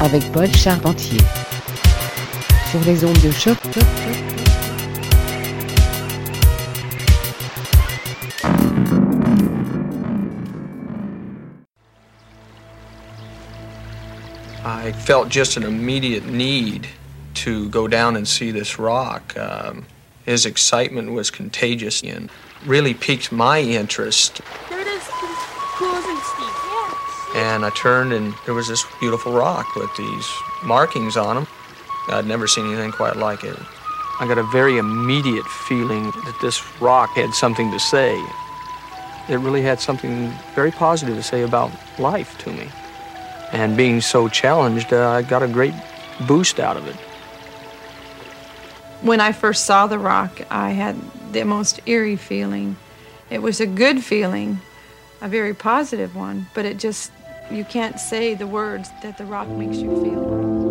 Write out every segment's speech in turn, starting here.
avec Paul Charpentier sur les ondes de choc. I felt just an immediate need to go down and see this rock. Um, his excitement was contagious and really piqued my interest. And I turned, and there was this beautiful rock with these markings on them. I'd never seen anything quite like it. I got a very immediate feeling that this rock had something to say. It really had something very positive to say about life to me. And being so challenged, uh, I got a great boost out of it. When I first saw the rock, I had the most eerie feeling. It was a good feeling, a very positive one, but it just, you can't say the words that the rock makes you feel.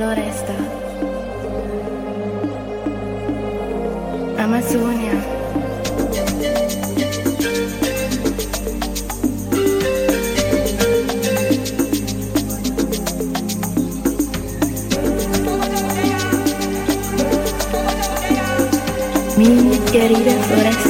Floresta. Amazonia. Mi querida floresta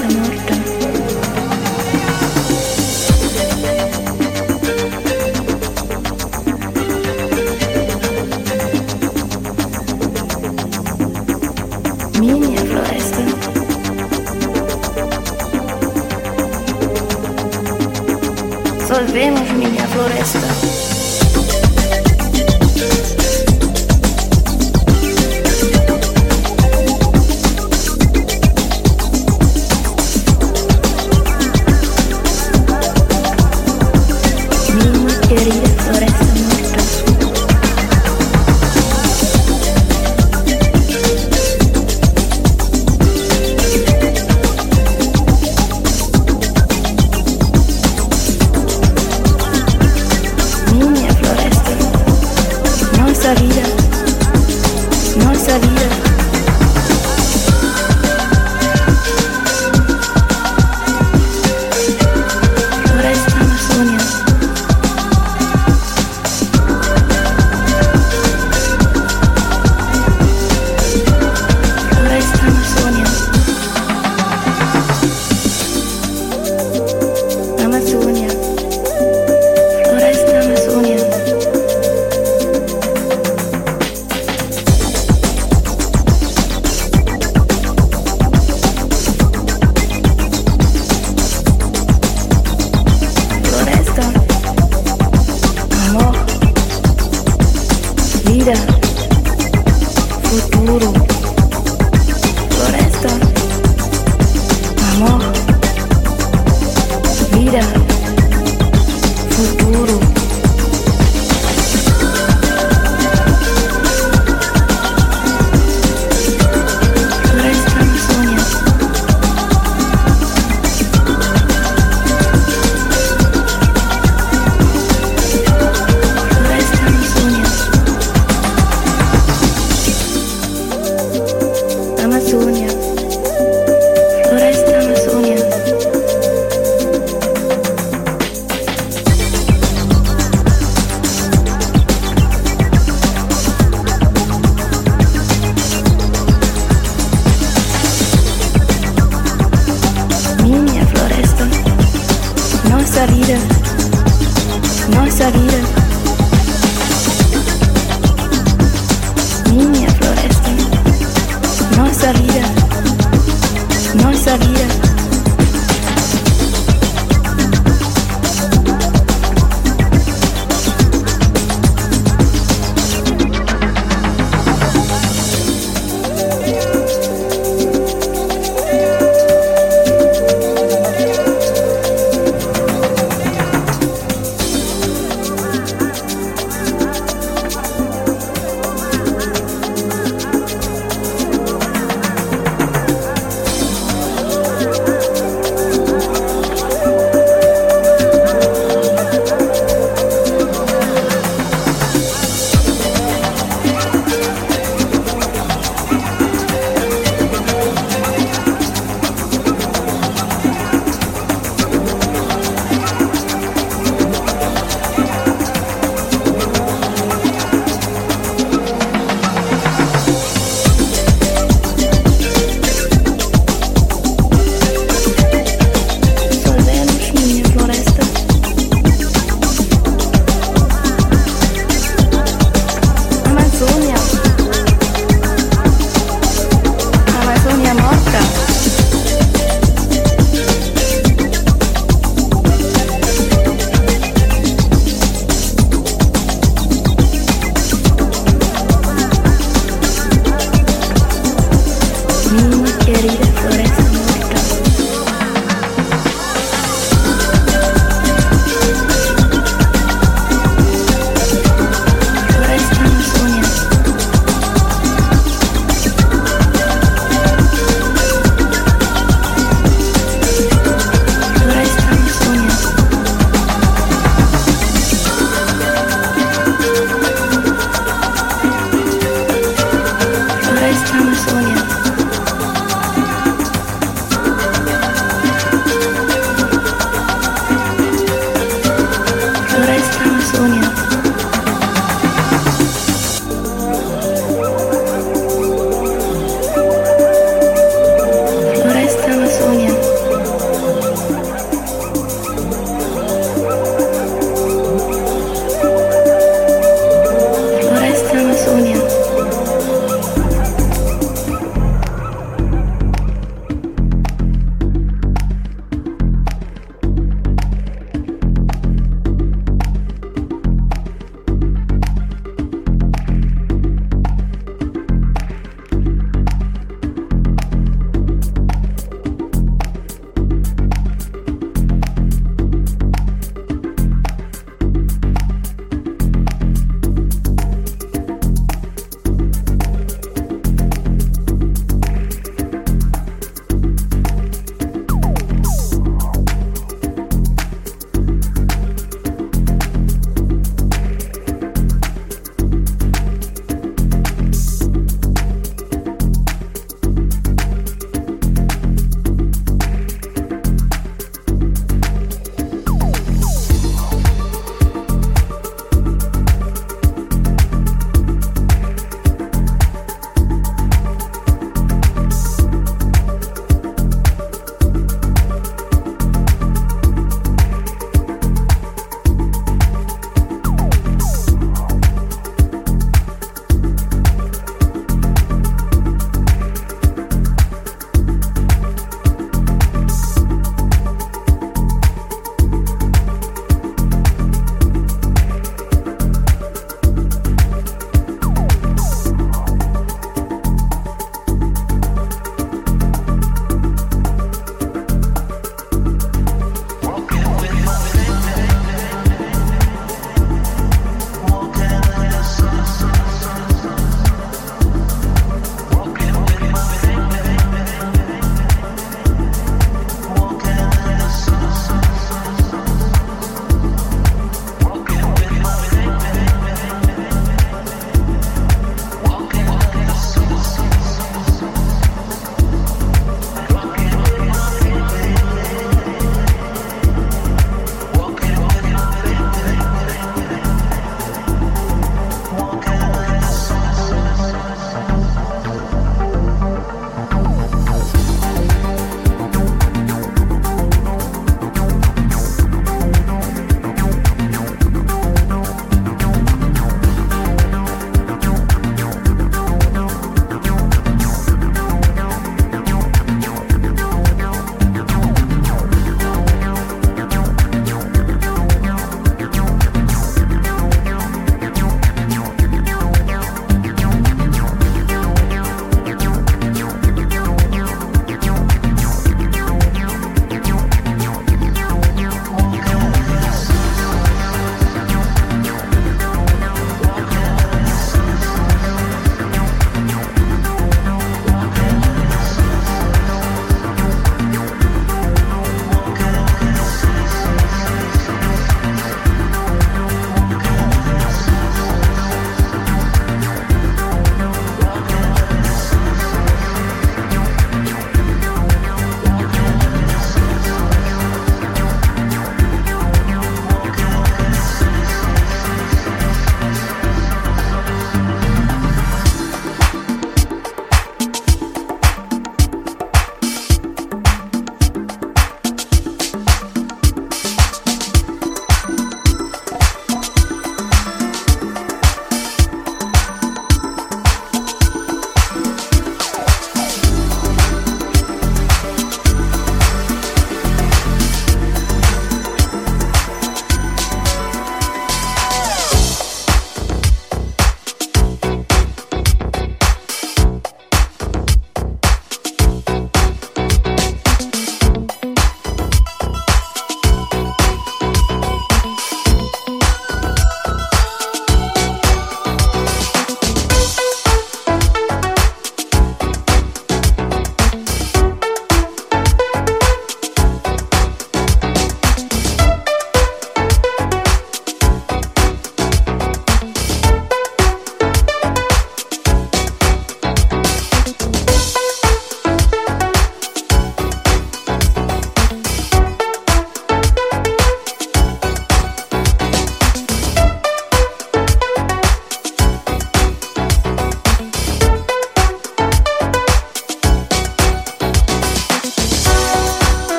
十鸟。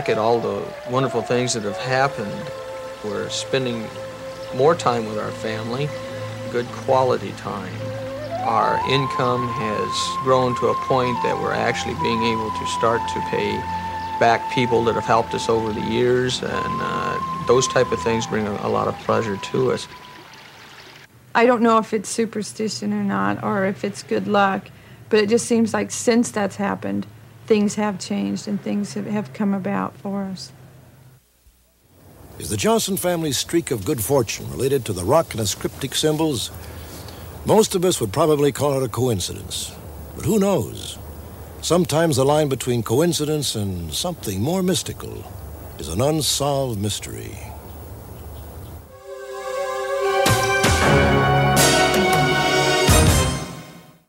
Back at all the wonderful things that have happened, we're spending more time with our family, good quality time. Our income has grown to a point that we're actually being able to start to pay back people that have helped us over the years, and uh, those type of things bring a, a lot of pleasure to us. I don't know if it's superstition or not, or if it's good luck, but it just seems like since that's happened, things have changed and things have, come about for us. Is the Johnson family's streak of good fortune related to the rock and its cryptic symbols? Most of us would probably call it a coincidence. But who knows? Sometimes the line between coincidence and something more mystical is an unsolved mystery.